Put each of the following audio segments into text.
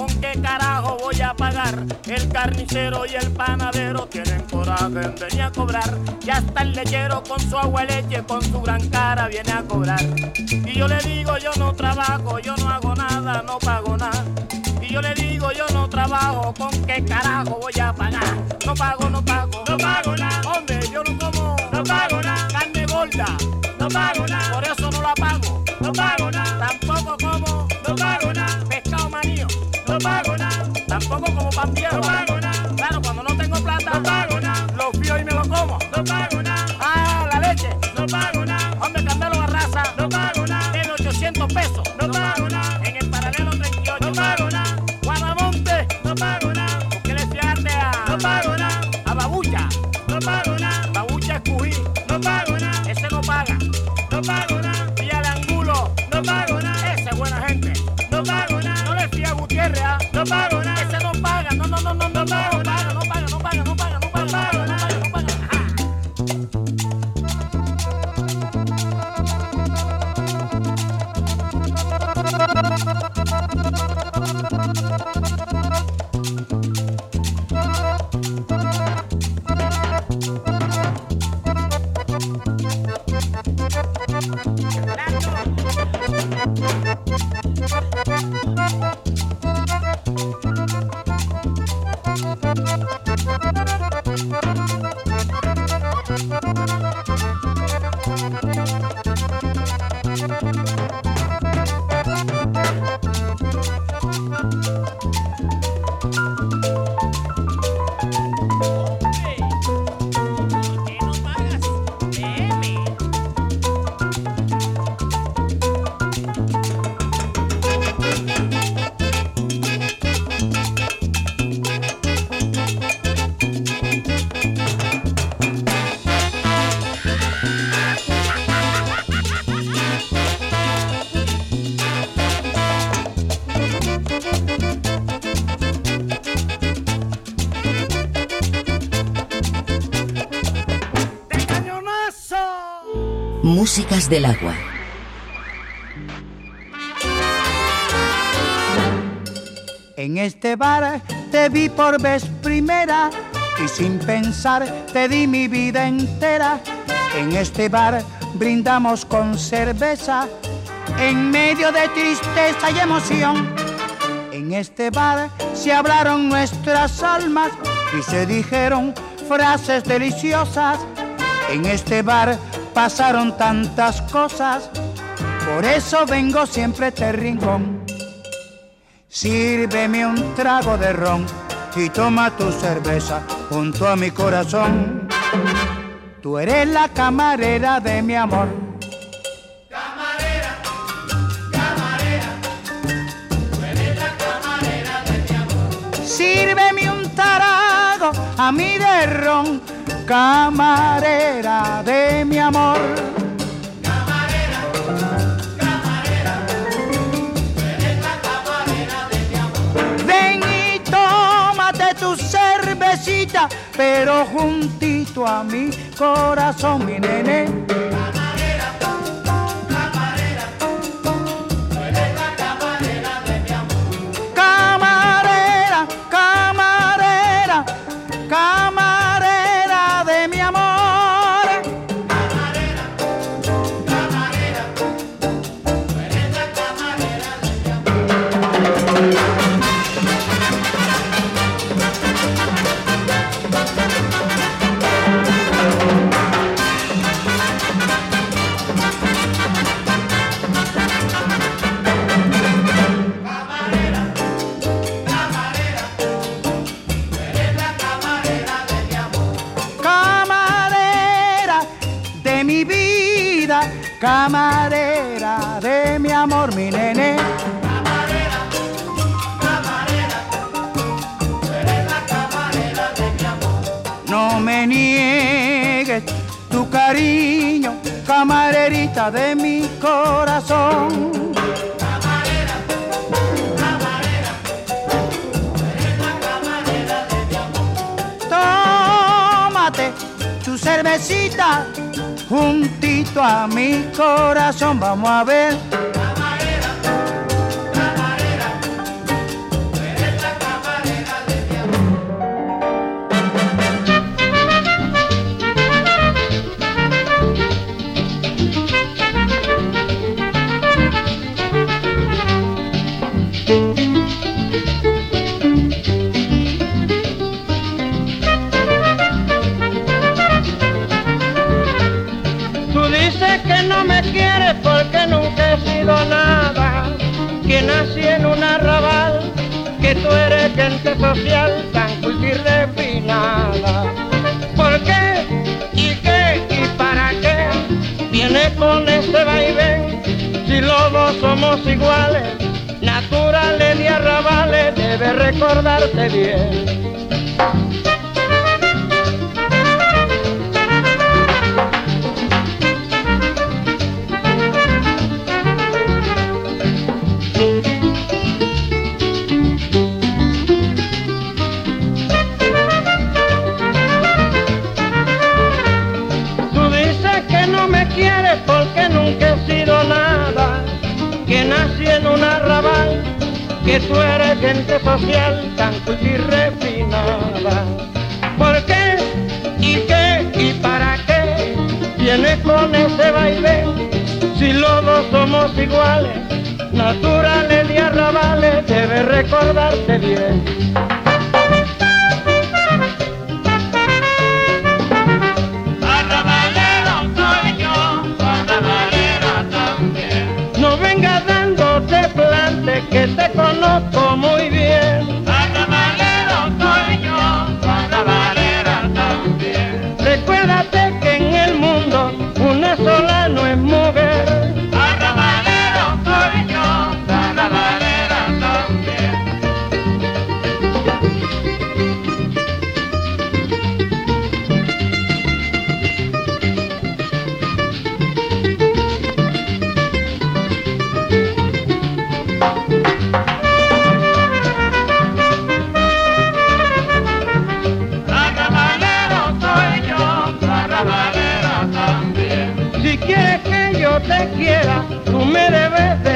¿Con qué carajo voy a pagar? El carnicero y el panadero tienen coraje en venir a cobrar, y hasta el lechero con su agua leche, con su gran cara viene a cobrar. Y yo le digo, yo no trabajo, yo no hago nada, no pago nada. Y yo le digo, yo no trabajo, ¿con qué carajo voy a pagar? No pago, no pago, no pago nada. Hombre, yo no como, no pago nada. Carne gorda, no pago nada. Por eso no la pago, no pago nada. Tampoco como, no pago nada. Tampoco como pan viejo, pago nada. Claro, cuando no tengo plata, pago nada. Lo fío y me lo como, no Thank. Del agua. En este bar te vi por vez primera y sin pensar te di mi vida entera. En este bar brindamos con cerveza en medio de tristeza y emoción. En este bar se hablaron nuestras almas y se dijeron frases deliciosas. En este bar pasaron tantas cosas, por eso vengo siempre a este rincón. Sírveme un trago de ron y toma tu cerveza junto a mi corazón. Tú eres la camarera de mi amor. Sírveme un trago a mí de ron, camarera de mi amor. Ven y tómate tu cervecita, pero juntito a mi corazón, mi nene. de mi corazón. Camarera, camarera, eres camarera de mi amor. Tómate tu cervecita juntito a mi corazón, vamos a ver social tan culta refinada. ¿Por qué? ¿Y qué? ¿Y para qué? Viene con ese vaivén, si los dos somos iguales, naturales y arrabales, debe recordarte bien. Que tú eres gente social tan y refinada. ¿Por qué? ¿Y qué? ¿Y para qué? Vienes con ese baile si los dos somos iguales, naturales y arrabales, debes recordarte bien. Te conozco tú me debes de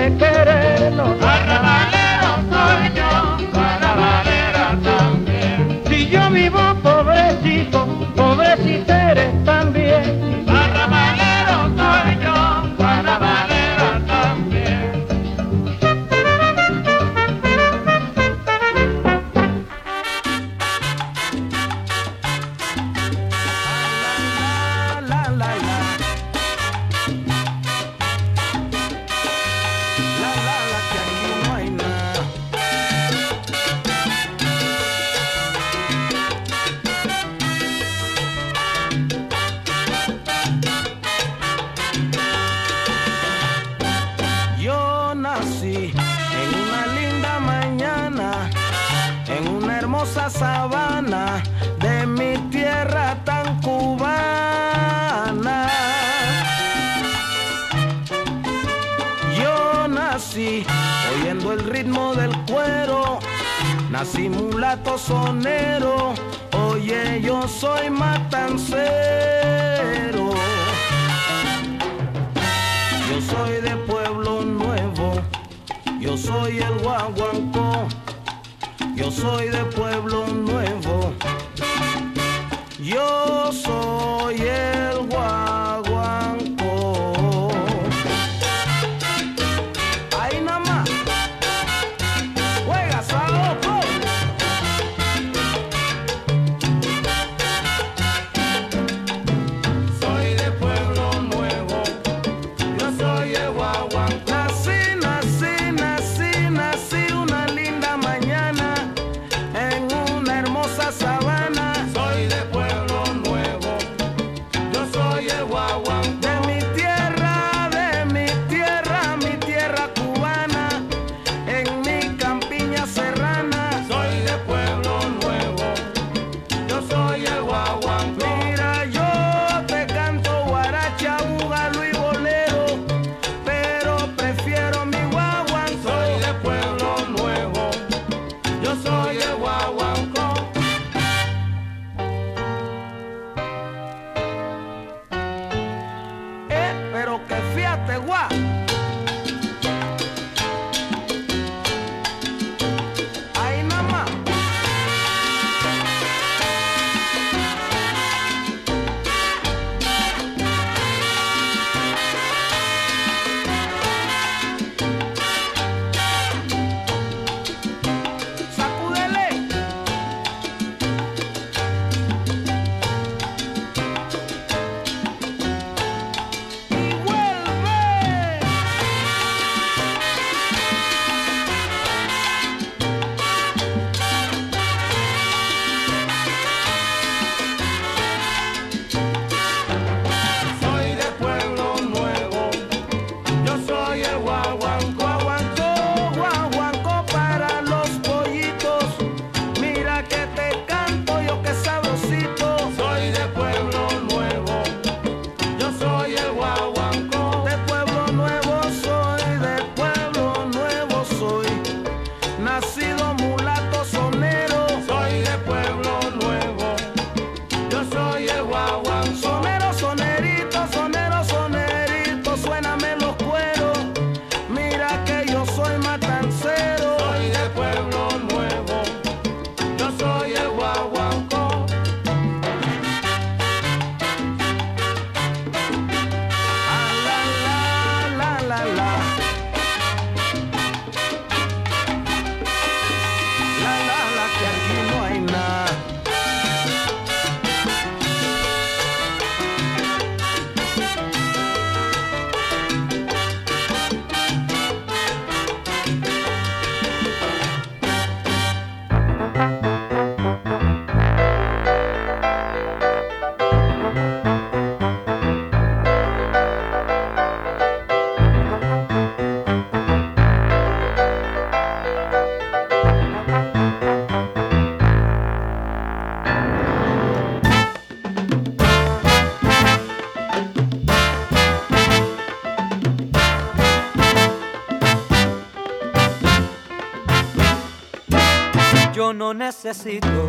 necesito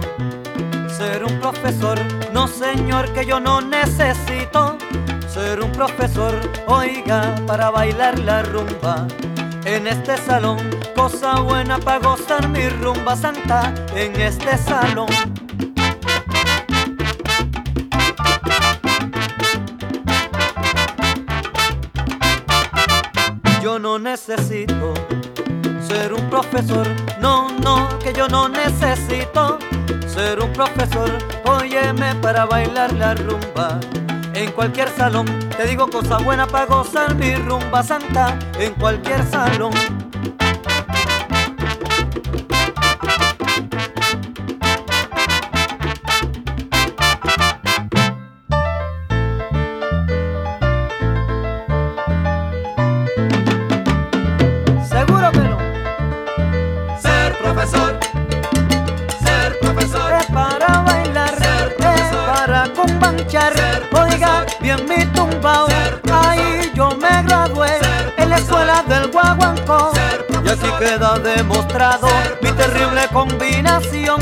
ser un profesor, no señor, que yo no necesito ser un profesor, oiga, para bailar la rumba. En este salón, cosa buena para gozar mi rumba santa en este salón. Yo no necesito ser un profesor, yo no necesito ser un profesor, óyeme para bailar la rumba. En cualquier salón, te digo cosa buena para gozar mi rumba santa, en cualquier salón. Oiga, bien mi tumbao, ahí yo me gradué en la escuela del Guaguancó. Y así queda demostrado mi terrible combinación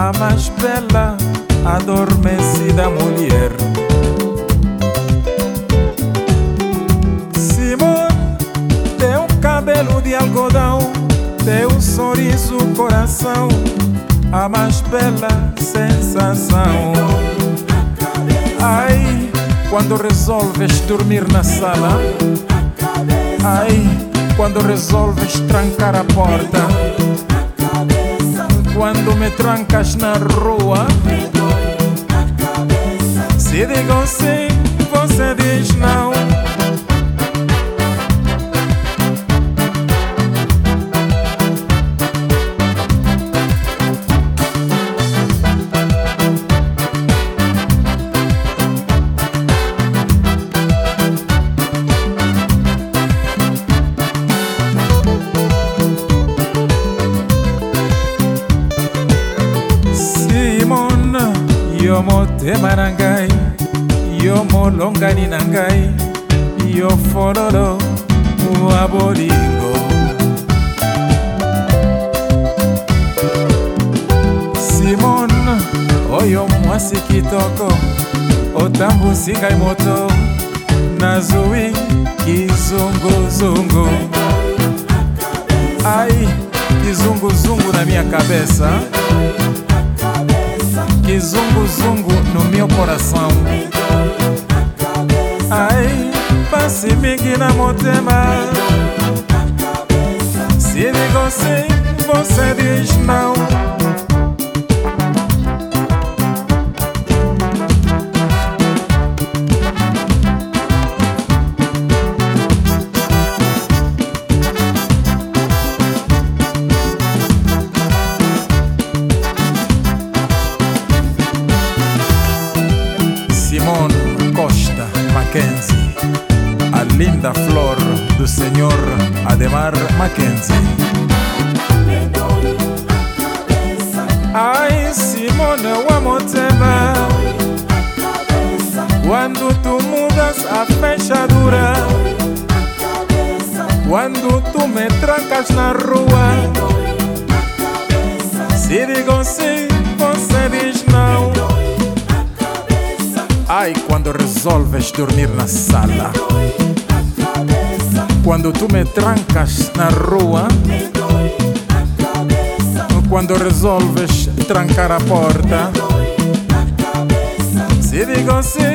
a mais bela, adormecida mulher. Simone, teu cabelo de algodão, teu sorriso, coração, a mais bela sensação. Ai, quando resolves dormir na sala. Ai, quando resolves trancar a porta. Quando me trancas na rua. Se digo sim, você diz não. Motema na ngai yo molongani na ngai yo fololo wa bolingo. Simon oyo mwasi kitoko otambusi ngai moto nazwi kizunguzungu. Ai kizunguzungu na minha cabeça kizunguzungu no meu coração. Ai pasi mingi na motema. Se sim você diz não linda flor do senhor Ademar Mackenzie. Ai, Simone wa motema, quando tu mudas a fechadura, quando tu me trancas na rua, se digo sim, você diz não. Ai, quando resolves dormir na sala. Quando tu me trancas na rua. Quando resolves trancar a porta. Se digo sim,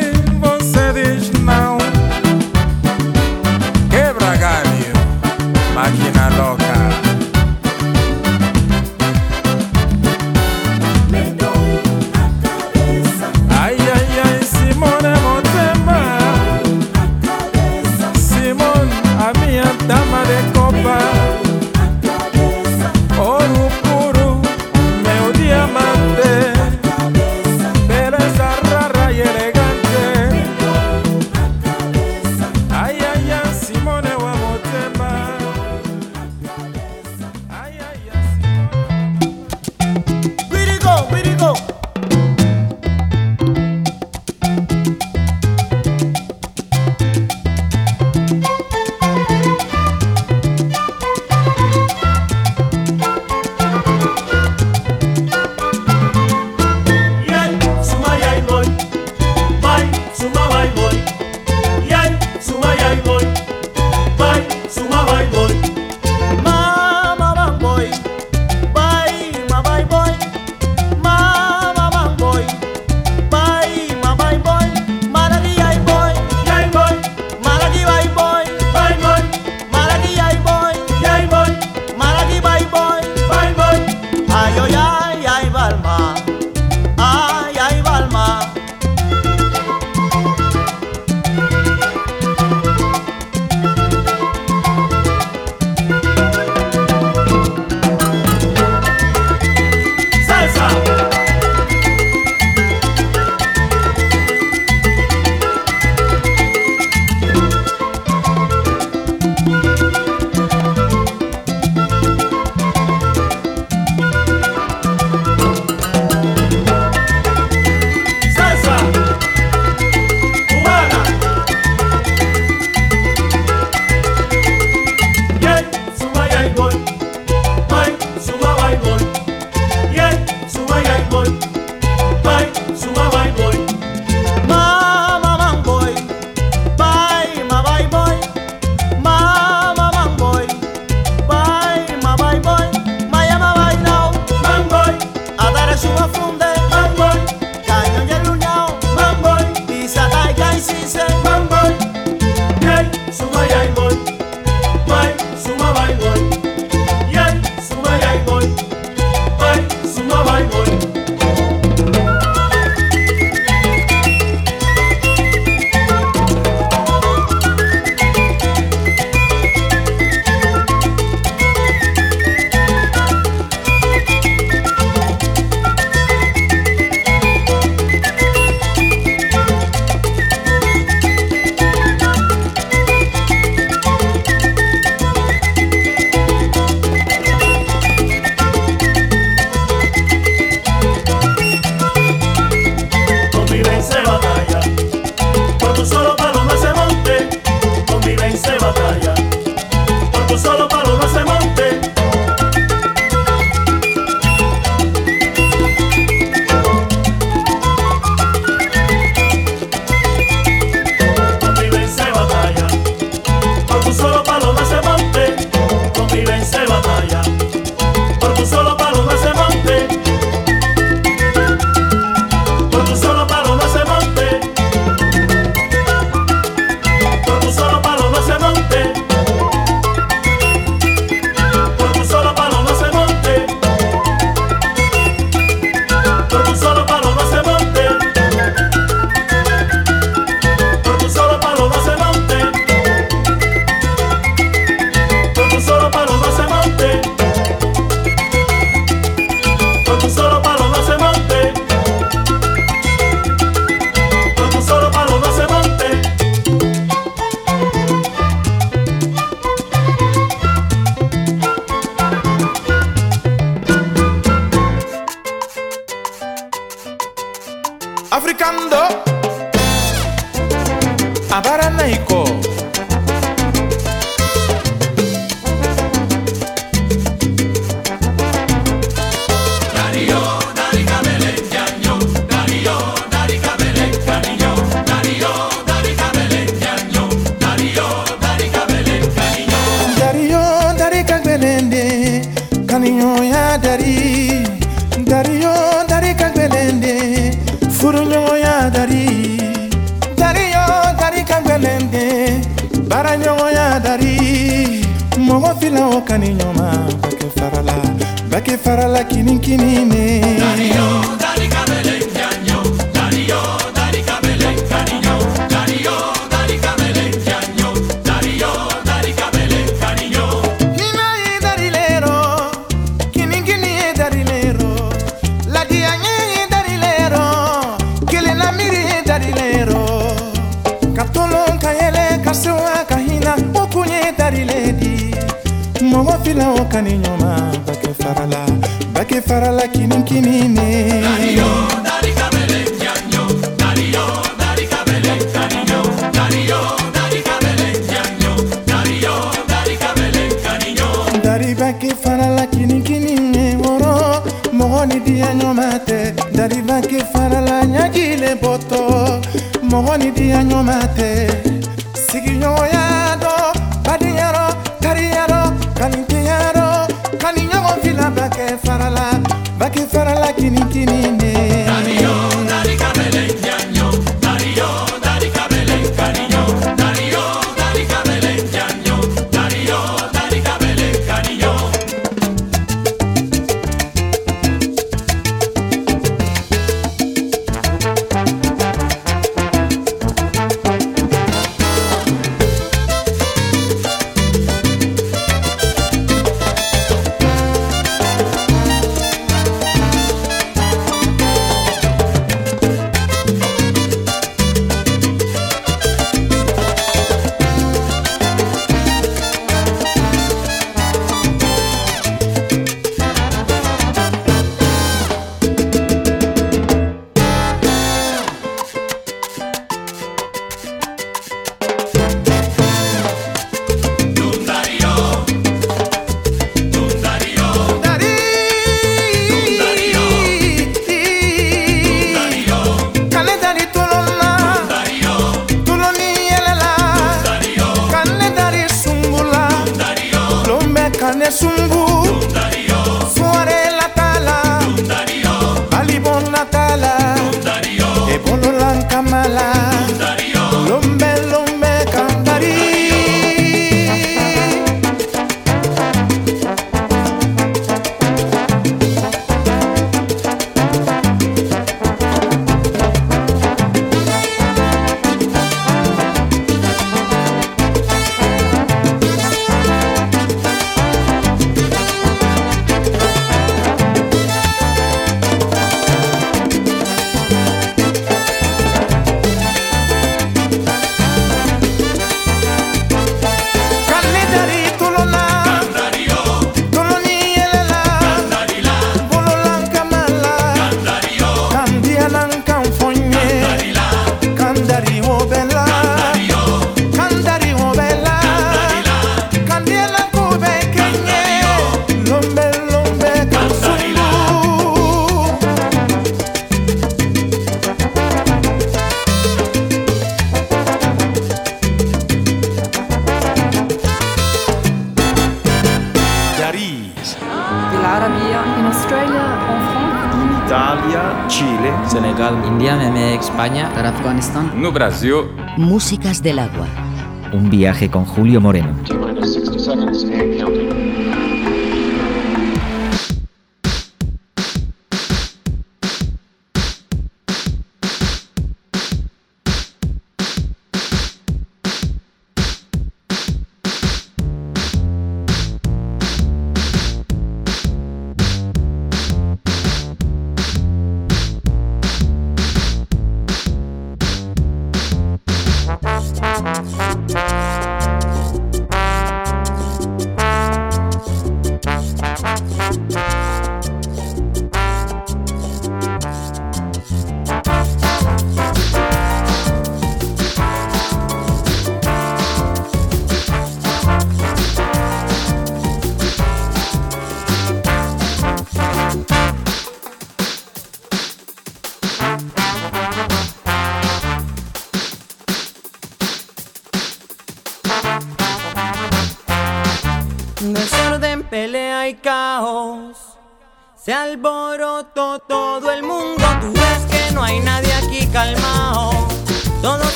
la o kani ɲɔma bake farala bake farala kinikinine Italia, Chile, Senegal, India, Meme, España, Afganistán, No Brasil. Músicas del agua. Un viaje con Julio Moreno.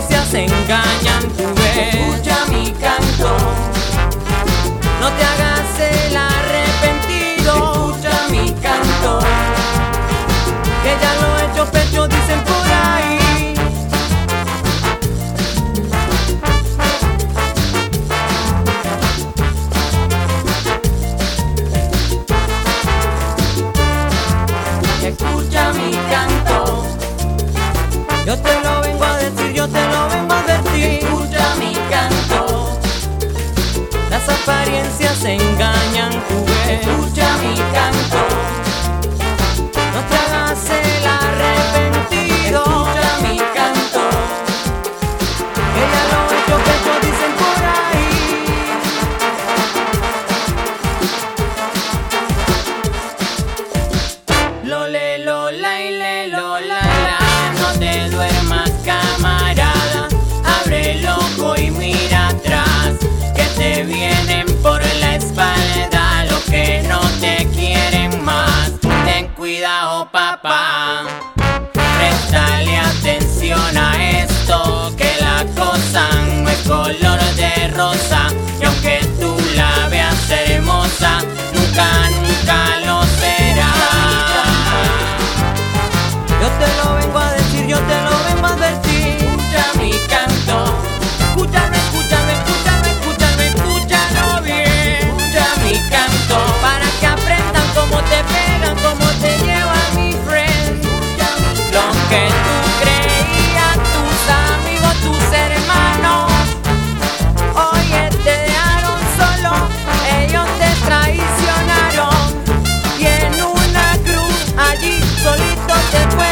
apariencias engañan. Dominicana. De solito te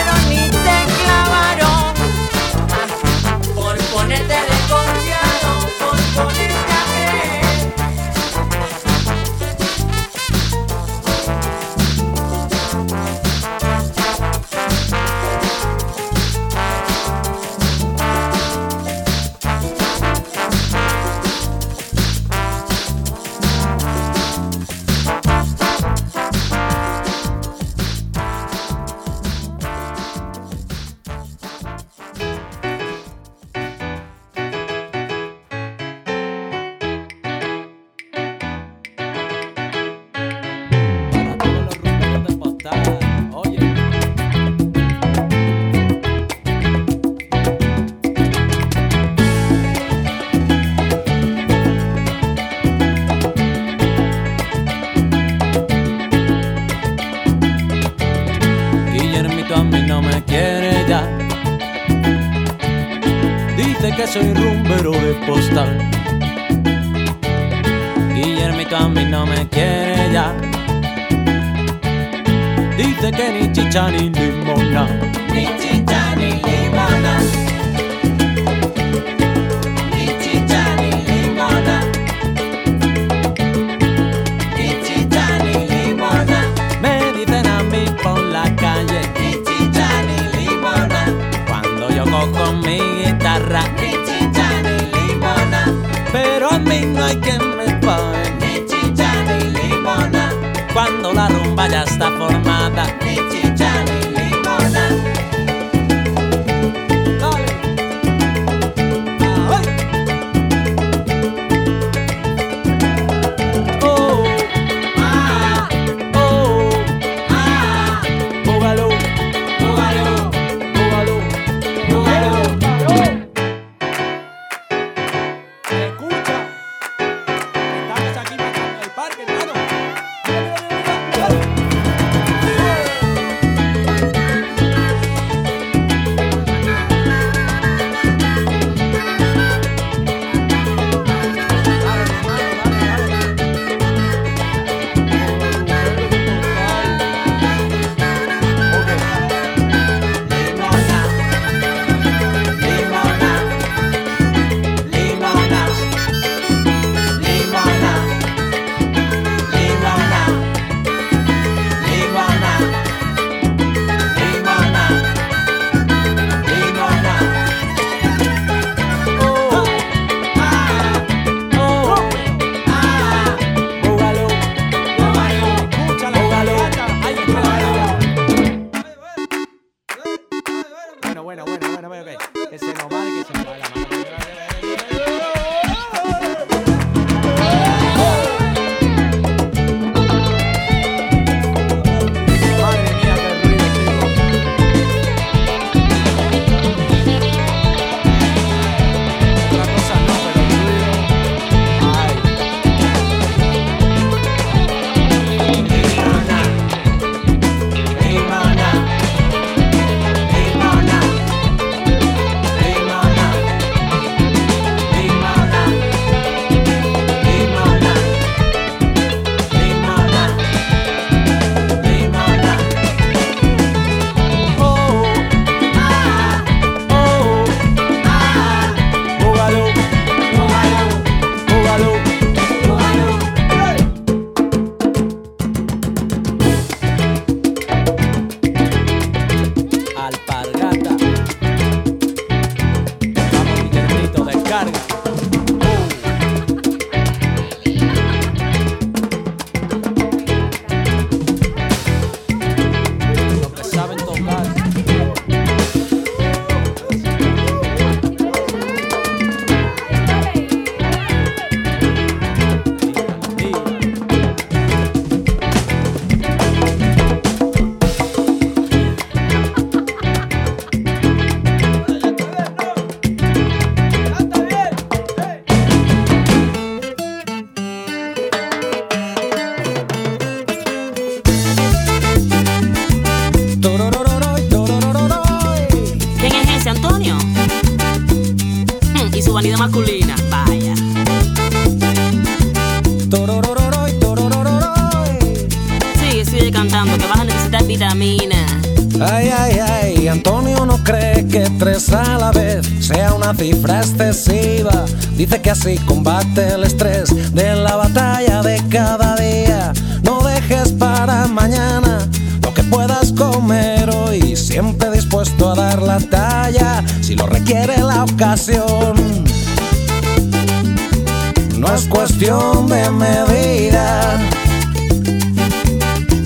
de medida,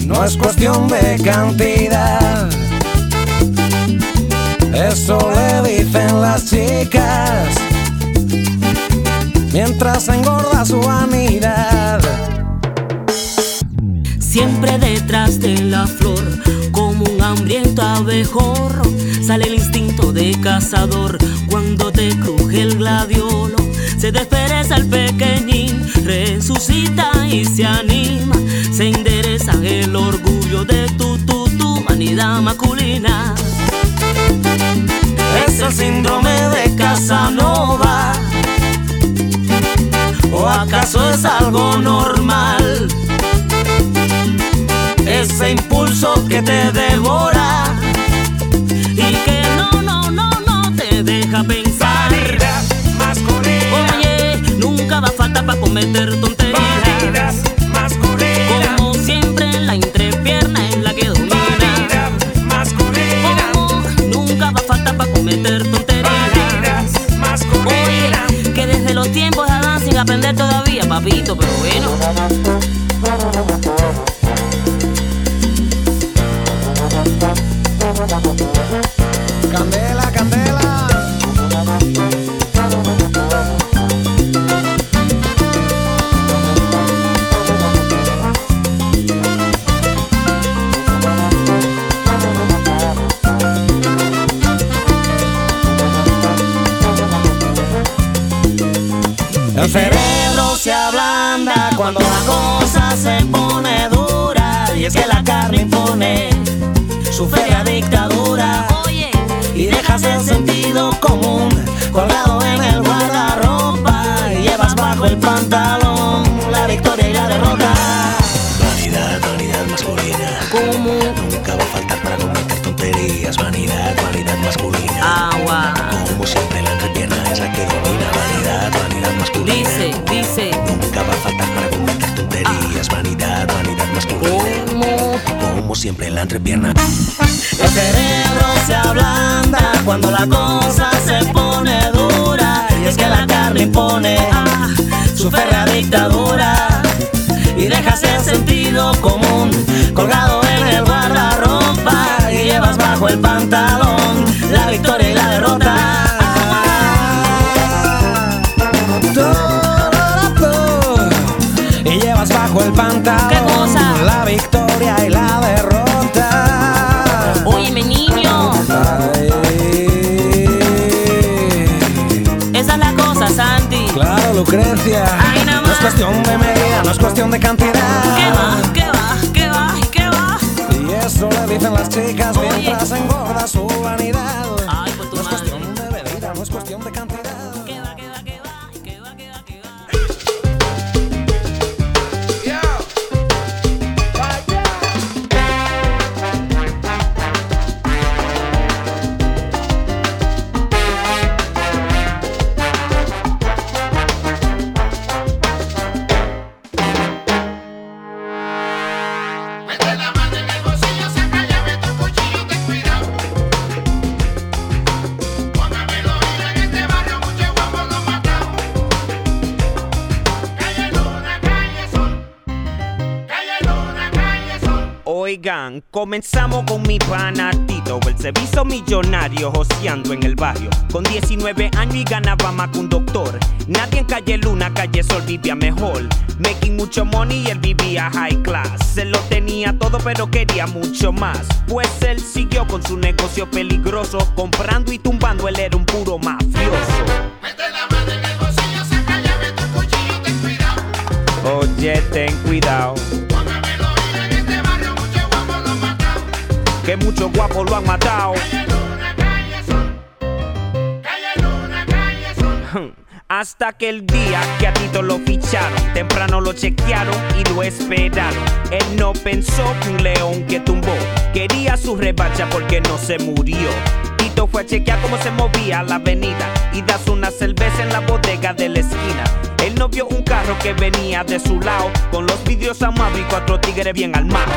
no es cuestión de cantidad. Eso le dicen las chicas mientras engorda su vanidad. Siempre detrás de la flor, como un hambriento abejorro, sale el instinto de cazador. Cuando te cruje el gladiolo, se despereza el pequeñín, resucita y se anima. Se endereza el orgullo de tu, tu, tu vanidad masculina. Es el síndrome de Casanova. ¿O acaso es algo normal? Ese impulso que te devora para cometer tonterías. Vanidad masculina. Como siempre, la entrepierna es la que domina. Vanidad masculina. Como nunca va a falta para cometer tonterías. Vanidad masculina. Oye, que desde los tiempos de Adán sin aprender todavía, papito, pero bueno. Y es que la carne impone su fea dictadura. Oye, y dejas el sentido siempre, la entrepierna. El cerebro se ablanda cuando la cosa se pone dura. Y es que la carne impone ah, su férrea dictadura. Y dejas el sentido común colgado en el guardarropa. Y llevas bajo el pantalón cuestión de medida, no es cuestión de cantidad. ¿Qué va? ¿Qué va? ¿Qué va? ¿Qué va? Y eso le dicen las chicas Oye. mientras engorda su comenzamos con mi pana Tito, el servicio millonario joseando en el barrio. Con 19 años y ganaba más que un doctor. Nadie en calle Luna, calle Sol vivía mejor. Making mucho money y él vivía high class. Él lo tenía todo, pero quería mucho más. Pues él siguió con su negocio peligroso, comprando y tumbando, él era un puro mafioso. Mete la mano en el bolsillo, saca llave tu cuchillo, ten cuidado. Oye, ten cuidado, que muchos guapos lo han matado. Hasta que el día que a Tito lo ficharon, temprano lo chequearon y lo esperaron. Él no pensó que un león que tumbó quería su revancha porque no se murió. Tito fue a chequear cómo se movía la avenida y das una cerveza en la bodega de la esquina. Él no vio un carro que venía de su lado con los vidrios amados y cuatro tigres bien armados.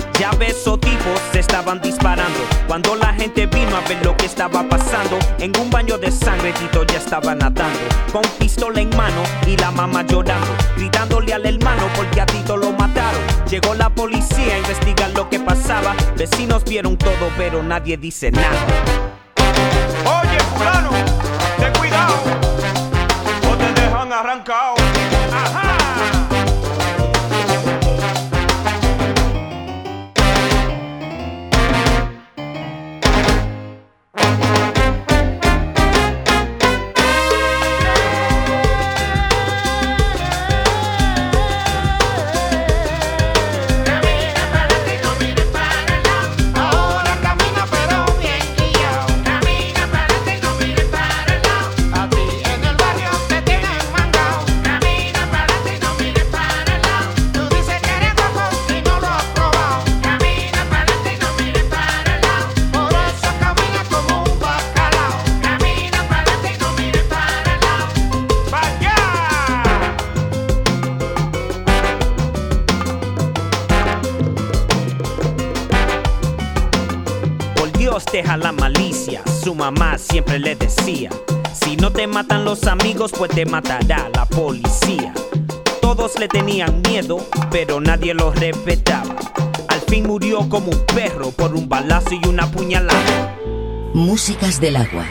ya ves o tipos se estaban disparando. Cuando la gente vino a ver lo que estaba pasando, en un baño de sangre Tito ya estaba nadando, con pistola en mano y la mamá llorando, gritándole al hermano porque a Tito lo mataron. Llegó la policía a investigar lo que pasaba, vecinos vieron todo pero nadie dice nada. Oye, fulano, ten cuidado. O te dejan arrancado. La malicia, su mamá siempre le decía, si no te matan los amigos, pues te matará la policía. Todos le tenían miedo, pero nadie lo respetaba. Al fin murió como un perro por un balazo y una puñalada. Músicas del agua.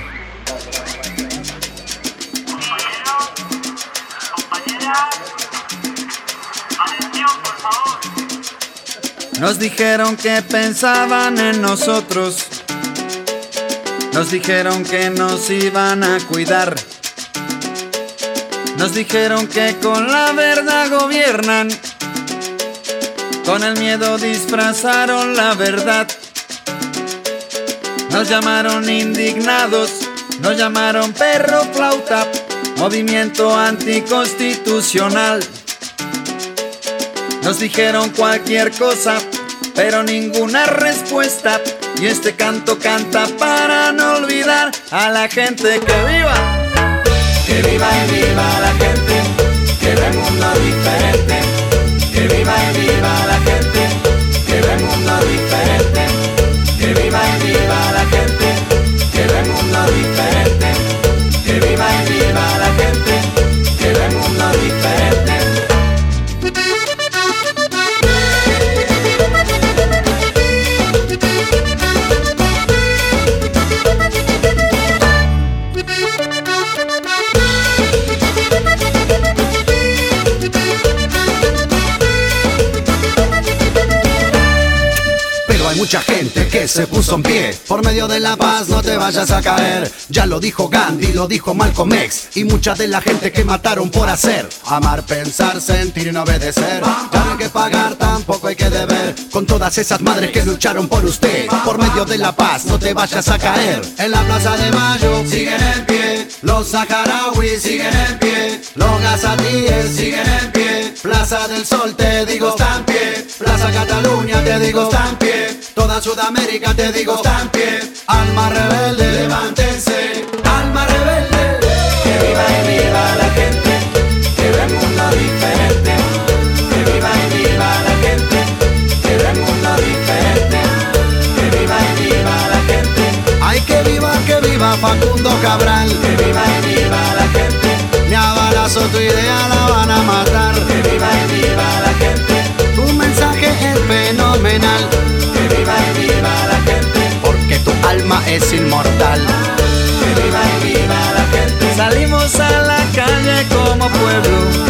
Nos dijeron que pensaban en nosotros. Nos dijeron que nos iban a cuidar. Nos dijeron que con la verdad gobiernan. Con el miedo disfrazaron la verdad. Nos llamaron indignados. Nos llamaron perro flauta. Movimiento anticonstitucional. Nos dijeron cualquier cosa, pero ninguna respuesta. Y este canto canta para no olvidar a la gente que viva. Que viva y viva la gente, que ve el mundo diferente. Que viva y viva la gente, que ve el mundo diferente. Mucha gente que se puso en pie. Por medio de la paz no te vayas a caer. Ya lo dijo Gandhi, lo dijo Malcolm X. Y mucha de la gente que mataron por hacer. Amar, pensar, sentir y no obedecer. Ya hay que pagar, tampoco hay que deber. Con todas esas madres que lucharon por usted. Por medio de la paz no te vayas a caer. En la plaza de Mayo siguen en pie. Los saharauis siguen en pie. Los gazatíes siguen en pie. Plaza del Sol te digo está en pie. Plaza Cataluña te digo está en pie. Toda Sudamérica te digo está en pie. Alma rebelde, levántense. Alma rebelde. Que viva y viva la gente, que ve el mundo diferente. Que viva y viva la gente, que ve el mundo diferente. Que viva y viva la gente, Ay, que viva, que viva Facundo Cabral. que viva y viva la gente, Ni a balazo tu idea la van a matar. Es inmortal. que viva y viva la gente, Salimos a la calle como pueblo.